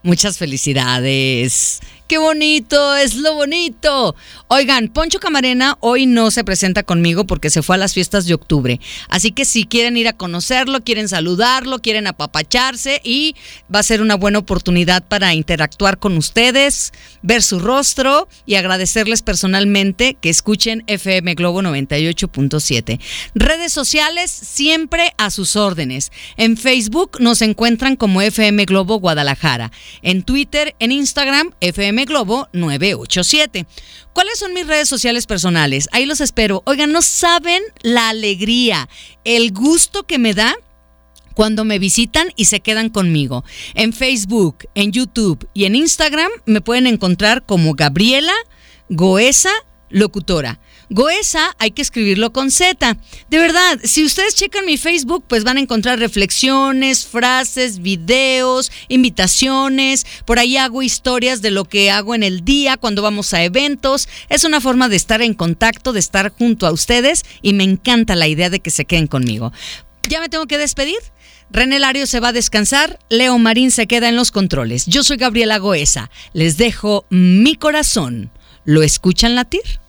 Muchas felicidades. ¡Qué bonito! ¡Es lo bonito! Oigan, Poncho Camarena hoy no se presenta conmigo porque se fue a las fiestas de octubre. Así que si quieren ir a conocerlo, quieren saludarlo, quieren apapacharse y va a ser una buena oportunidad para interactuar con ustedes, ver su rostro y agradecerles personalmente que escuchen FM Globo 98.7. Redes sociales siempre a sus órdenes. En Facebook nos encuentran como FM Globo Guadalajara. En Twitter, en Instagram, FM Globo 987. ¿Cuáles son mis redes sociales personales? Ahí los espero. Oigan, no saben la alegría, el gusto que me da cuando me visitan y se quedan conmigo. En Facebook, en YouTube y en Instagram me pueden encontrar como Gabriela Goesa Locutora. Goesa hay que escribirlo con Z. De verdad, si ustedes checan mi Facebook, pues van a encontrar reflexiones, frases, videos, invitaciones. Por ahí hago historias de lo que hago en el día cuando vamos a eventos. Es una forma de estar en contacto, de estar junto a ustedes y me encanta la idea de que se queden conmigo. Ya me tengo que despedir. René Lario se va a descansar, Leo Marín se queda en los controles. Yo soy Gabriela Goesa. Les dejo mi corazón. ¿Lo escuchan latir?